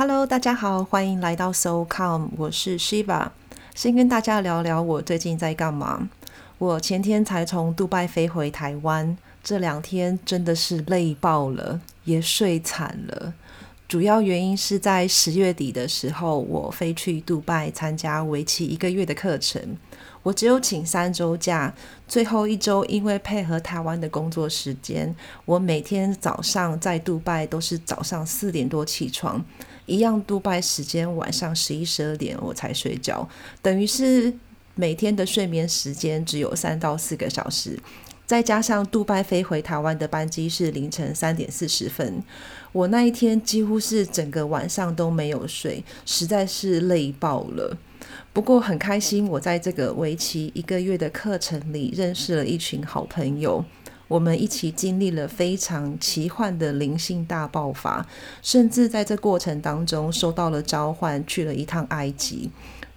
Hello，大家好，欢迎来到 So Calm，我是 Shiva。先跟大家聊聊我最近在干嘛。我前天才从杜拜飞回台湾，这两天真的是累爆了，也睡惨了。主要原因是在十月底的时候，我飞去杜拜参加为期一个月的课程。我只有请三周假，最后一周因为配合台湾的工作时间，我每天早上在杜拜都是早上四点多起床。一样，杜拜时间晚上十一十二点我才睡觉，等于是每天的睡眠时间只有三到四个小时。再加上杜拜飞回台湾的班机是凌晨三点四十分，我那一天几乎是整个晚上都没有睡，实在是累爆了。不过很开心，我在这个为期一个月的课程里认识了一群好朋友。我们一起经历了非常奇幻的灵性大爆发，甚至在这过程当中收到了召唤，去了一趟埃及。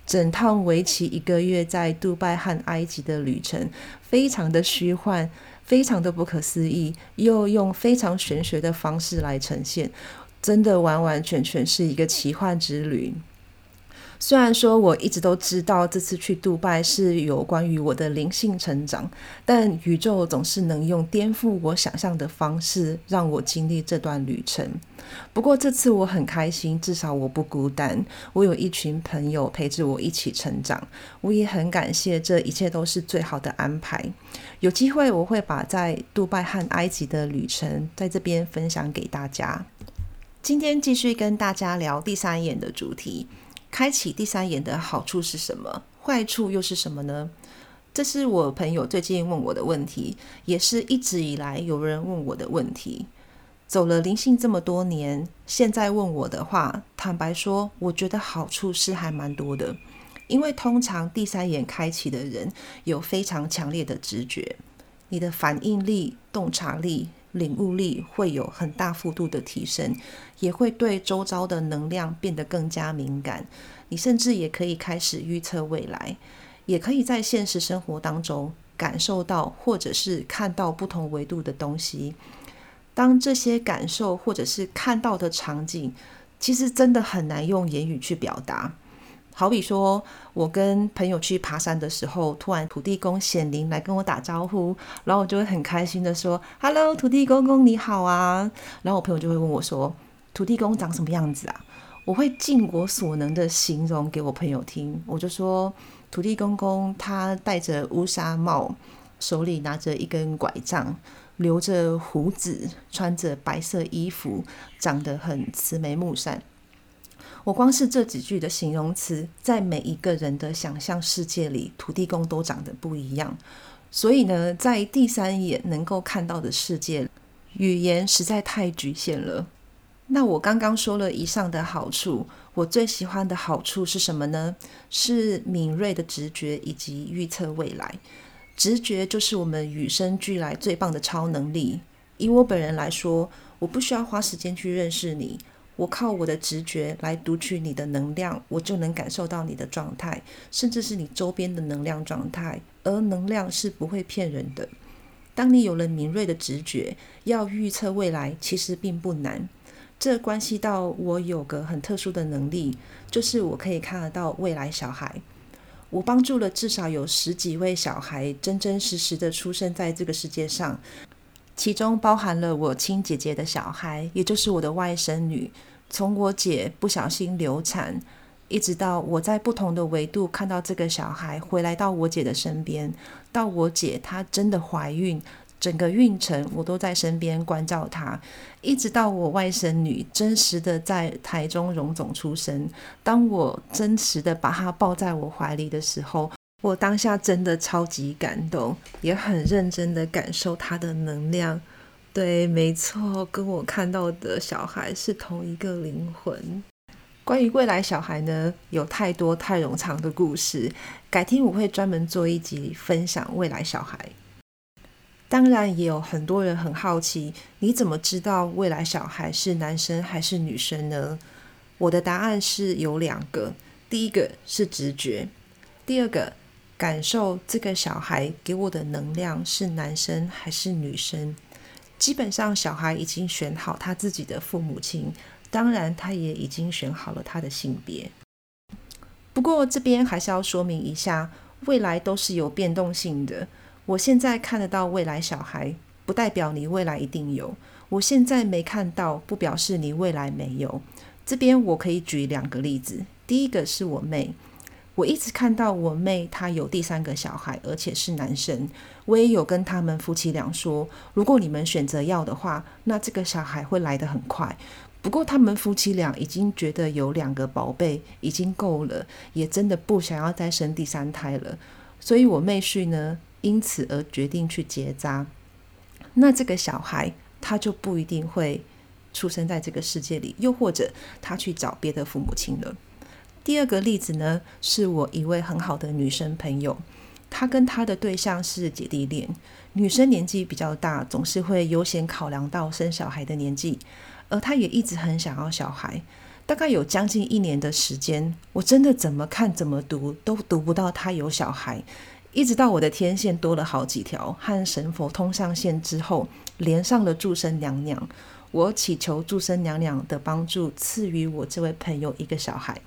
整趟为期一个月在杜拜和埃及的旅程，非常的虚幻，非常的不可思议，又用非常玄学的方式来呈现，真的完完全全是一个奇幻之旅。虽然说我一直都知道这次去杜拜是有关于我的灵性成长，但宇宙总是能用颠覆我想象的方式让我经历这段旅程。不过这次我很开心，至少我不孤单，我有一群朋友陪着我一起成长。我也很感谢，这一切都是最好的安排。有机会我会把在杜拜和埃及的旅程在这边分享给大家。今天继续跟大家聊第三眼的主题。开启第三眼的好处是什么？坏处又是什么呢？这是我朋友最近问我的问题，也是一直以来有人问我的问题。走了灵性这么多年，现在问我的话，坦白说，我觉得好处是还蛮多的。因为通常第三眼开启的人有非常强烈的直觉，你的反应力、洞察力。领悟力会有很大幅度的提升，也会对周遭的能量变得更加敏感。你甚至也可以开始预测未来，也可以在现实生活当中感受到或者是看到不同维度的东西。当这些感受或者是看到的场景，其实真的很难用言语去表达。好比说，我跟朋友去爬山的时候，突然土地公显灵来跟我打招呼，然后我就会很开心的说：“Hello，土地公公你好啊！”然后我朋友就会问我说：“土地公长什么样子啊？”我会尽我所能的形容给我朋友听，我就说：“土地公公他戴着乌纱帽，手里拿着一根拐杖，留着胡子，穿着白色衣服，长得很慈眉目善。”我光是这几句的形容词，在每一个人的想象世界里，土地公都长得不一样。所以呢，在第三眼能够看到的世界，语言实在太局限了。那我刚刚说了以上的好处，我最喜欢的好处是什么呢？是敏锐的直觉以及预测未来。直觉就是我们与生俱来最棒的超能力。以我本人来说，我不需要花时间去认识你。我靠我的直觉来读取你的能量，我就能感受到你的状态，甚至是你周边的能量状态。而能量是不会骗人的。当你有了敏锐的直觉，要预测未来其实并不难。这关系到我有个很特殊的能力，就是我可以看得到未来小孩。我帮助了至少有十几位小孩真真实实的出生在这个世界上。其中包含了我亲姐姐的小孩，也就是我的外甥女。从我姐不小心流产，一直到我在不同的维度看到这个小孩回来到我姐的身边，到我姐她真的怀孕，整个孕程我都在身边关照她，一直到我外甥女真实的在台中荣总出生，当我真实的把她抱在我怀里的时候。我当下真的超级感动，也很认真的感受他的能量。对，没错，跟我看到的小孩是同一个灵魂。关于未来小孩呢，有太多太冗长的故事，改天我会专门做一集分享未来小孩。当然，也有很多人很好奇，你怎么知道未来小孩是男生还是女生呢？我的答案是有两个，第一个是直觉，第二个。感受这个小孩给我的能量是男生还是女生？基本上，小孩已经选好他自己的父母亲，当然，他也已经选好了他的性别。不过这边还是要说明一下，未来都是有变动性的。我现在看得到未来小孩，不代表你未来一定有。我现在没看到，不表示你未来没有。这边我可以举两个例子。第一个是我妹，我一直看到我妹她有第三个小孩，而且是男生。我也有跟他们夫妻俩说，如果你们选择要的话，那这个小孩会来得很快。不过他们夫妻俩已经觉得有两个宝贝已经够了，也真的不想要再生第三胎了。所以我妹婿呢，因此而决定去结扎。那这个小孩他就不一定会出生在这个世界里，又或者他去找别的父母亲了。第二个例子呢，是我一位很好的女生朋友，她跟她的对象是姐弟恋，女生年纪比较大，总是会优先考量到生小孩的年纪，而她也一直很想要小孩，大概有将近一年的时间，我真的怎么看怎么读都读不到她有小孩，一直到我的天线多了好几条，和神佛通上线之后，连上了祝生娘娘，我祈求祝生娘娘的帮助，赐予我这位朋友一个小孩。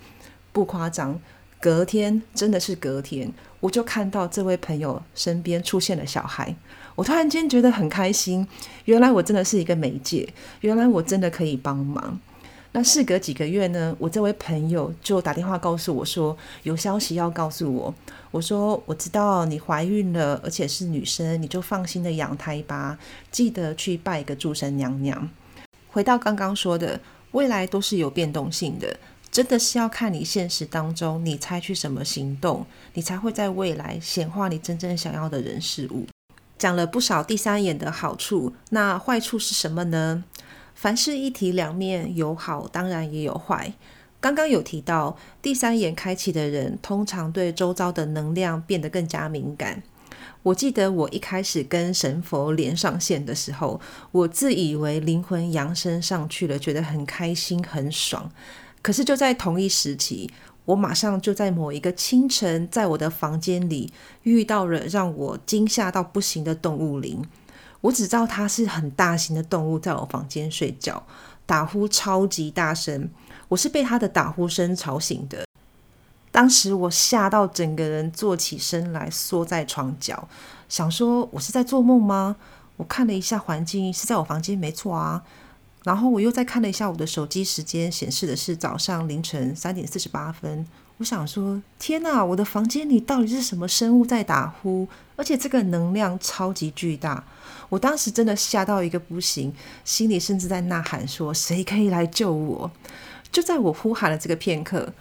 不夸张，隔天真的是隔天，我就看到这位朋友身边出现了小孩，我突然间觉得很开心。原来我真的是一个媒介，原来我真的可以帮忙。那事隔几个月呢，我这位朋友就打电话告诉我说，有消息要告诉我。我说我知道你怀孕了，而且是女生，你就放心的养胎吧，记得去拜个祝生娘娘。回到刚刚说的，未来都是有变动性的。真的是要看你现实当中你采取什么行动，你才会在未来显化你真正想要的人事物。讲了不少第三眼的好处，那坏处是什么呢？凡事一体两面，有好当然也有坏。刚刚有提到，第三眼开启的人通常对周遭的能量变得更加敏感。我记得我一开始跟神佛连上线的时候，我自以为灵魂扬升上去了，觉得很开心很爽。可是就在同一时期，我马上就在某一个清晨，在我的房间里遇到了让我惊吓到不行的动物灵。我只知道它是很大型的动物，在我房间睡觉，打呼超级大声。我是被它的打呼声吵醒的。当时我吓到整个人坐起身来，缩在床角，想说我是在做梦吗？我看了一下环境，是在我房间，没错啊。然后我又再看了一下我的手机时间，显示的是早上凌晨三点四十八分。我想说，天哪，我的房间里到底是什么生物在打呼？而且这个能量超级巨大，我当时真的吓到一个不行，心里甚至在呐喊说：“谁可以来救我？”就在我呼喊的这个片刻，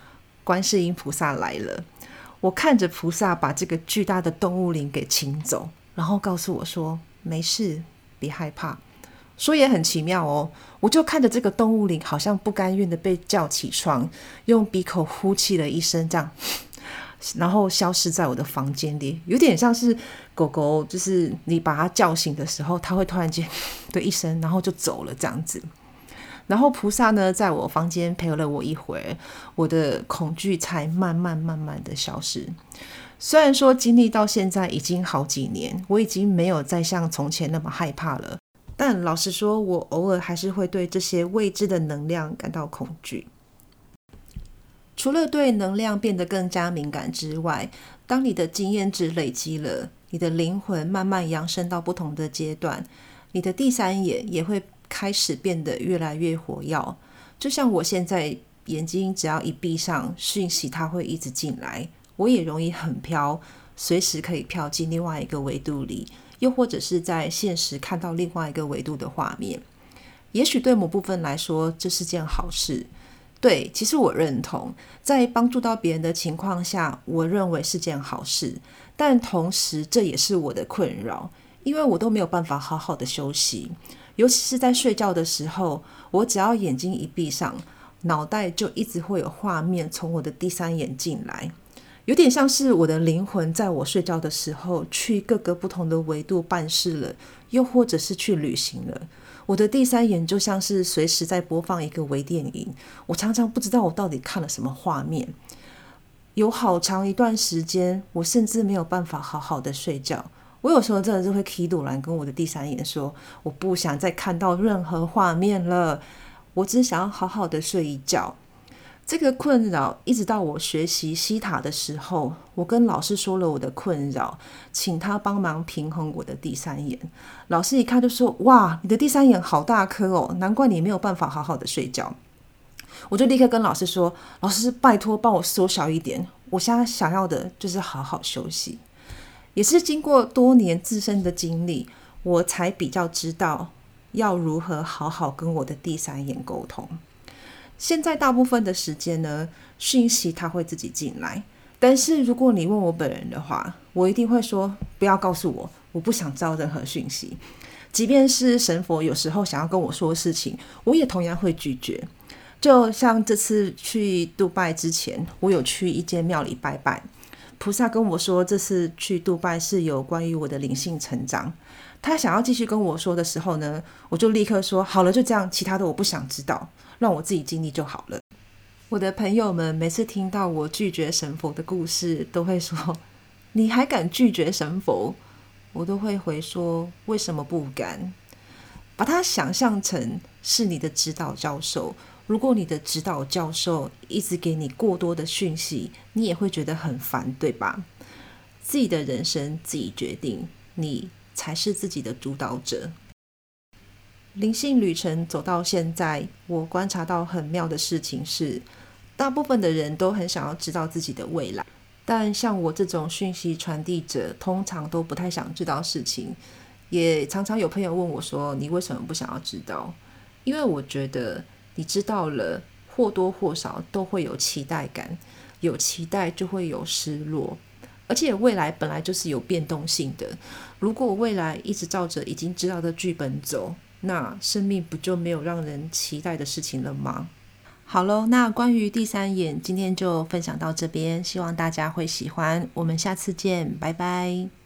观世音菩萨来了。我看着菩萨把这个巨大的动物灵给请走，然后告诉我说：“没事，别害怕。”说也很奇妙哦，我就看着这个动物灵，好像不甘愿的被叫起床，用鼻口呼气了一声，这样，然后消失在我的房间里，有点像是狗狗，就是你把它叫醒的时候，它会突然间的一声，然后就走了这样子。然后菩萨呢，在我房间陪了我一会儿，我的恐惧才慢慢慢慢的消失。虽然说经历到现在已经好几年，我已经没有再像从前那么害怕了。但老实说，我偶尔还是会对这些未知的能量感到恐惧。除了对能量变得更加敏感之外，当你的经验值累积了，你的灵魂慢慢扬升到不同的阶段，你的第三眼也会开始变得越来越活跃。就像我现在眼睛只要一闭上，讯息它会一直进来，我也容易很飘，随时可以飘进另外一个维度里。又或者是在现实看到另外一个维度的画面，也许对某部分来说这是件好事。对，其实我认同，在帮助到别人的情况下，我认为是件好事。但同时，这也是我的困扰，因为我都没有办法好好的休息，尤其是在睡觉的时候，我只要眼睛一闭上，脑袋就一直会有画面从我的第三眼进来。有点像是我的灵魂在我睡觉的时候去各个不同的维度办事了，又或者是去旅行了。我的第三眼就像是随时在播放一个微电影，我常常不知道我到底看了什么画面。有好长一段时间，我甚至没有办法好好的睡觉。我有时候真的是会 K 堵兰跟我的第三眼说，我不想再看到任何画面了。我只想要好好的睡一觉。这个困扰一直到我学习西塔的时候，我跟老师说了我的困扰，请他帮忙平衡我的第三眼。老师一看就说：“哇，你的第三眼好大颗哦，难怪你没有办法好好的睡觉。”我就立刻跟老师说：“老师，拜托帮我缩小一点，我现在想要的就是好好休息。”也是经过多年自身的经历，我才比较知道要如何好好跟我的第三眼沟通。现在大部分的时间呢，讯息他会自己进来。但是如果你问我本人的话，我一定会说不要告诉我，我不想知道任何讯息。即便是神佛有时候想要跟我说事情，我也同样会拒绝。就像这次去杜拜之前，我有去一间庙里拜拜，菩萨跟我说这次去杜拜是有关于我的灵性成长。他想要继续跟我说的时候呢，我就立刻说好了，就这样，其他的我不想知道。让我自己经历就好了。我的朋友们每次听到我拒绝神佛的故事，都会说：“你还敢拒绝神佛？”我都会回说：“为什么不敢？”把它想象成是你的指导教授。如果你的指导教授一直给你过多的讯息，你也会觉得很烦，对吧？自己的人生自己决定，你才是自己的主导者。灵性旅程走到现在，我观察到很妙的事情是，大部分的人都很想要知道自己的未来，但像我这种讯息传递者，通常都不太想知道事情。也常常有朋友问我说：“你为什么不想要知道？”因为我觉得你知道了，或多或少都会有期待感，有期待就会有失落，而且未来本来就是有变动性的。如果未来一直照着已经知道的剧本走，那生命不就没有让人期待的事情了吗？好喽，那关于第三眼，今天就分享到这边，希望大家会喜欢。我们下次见，拜拜。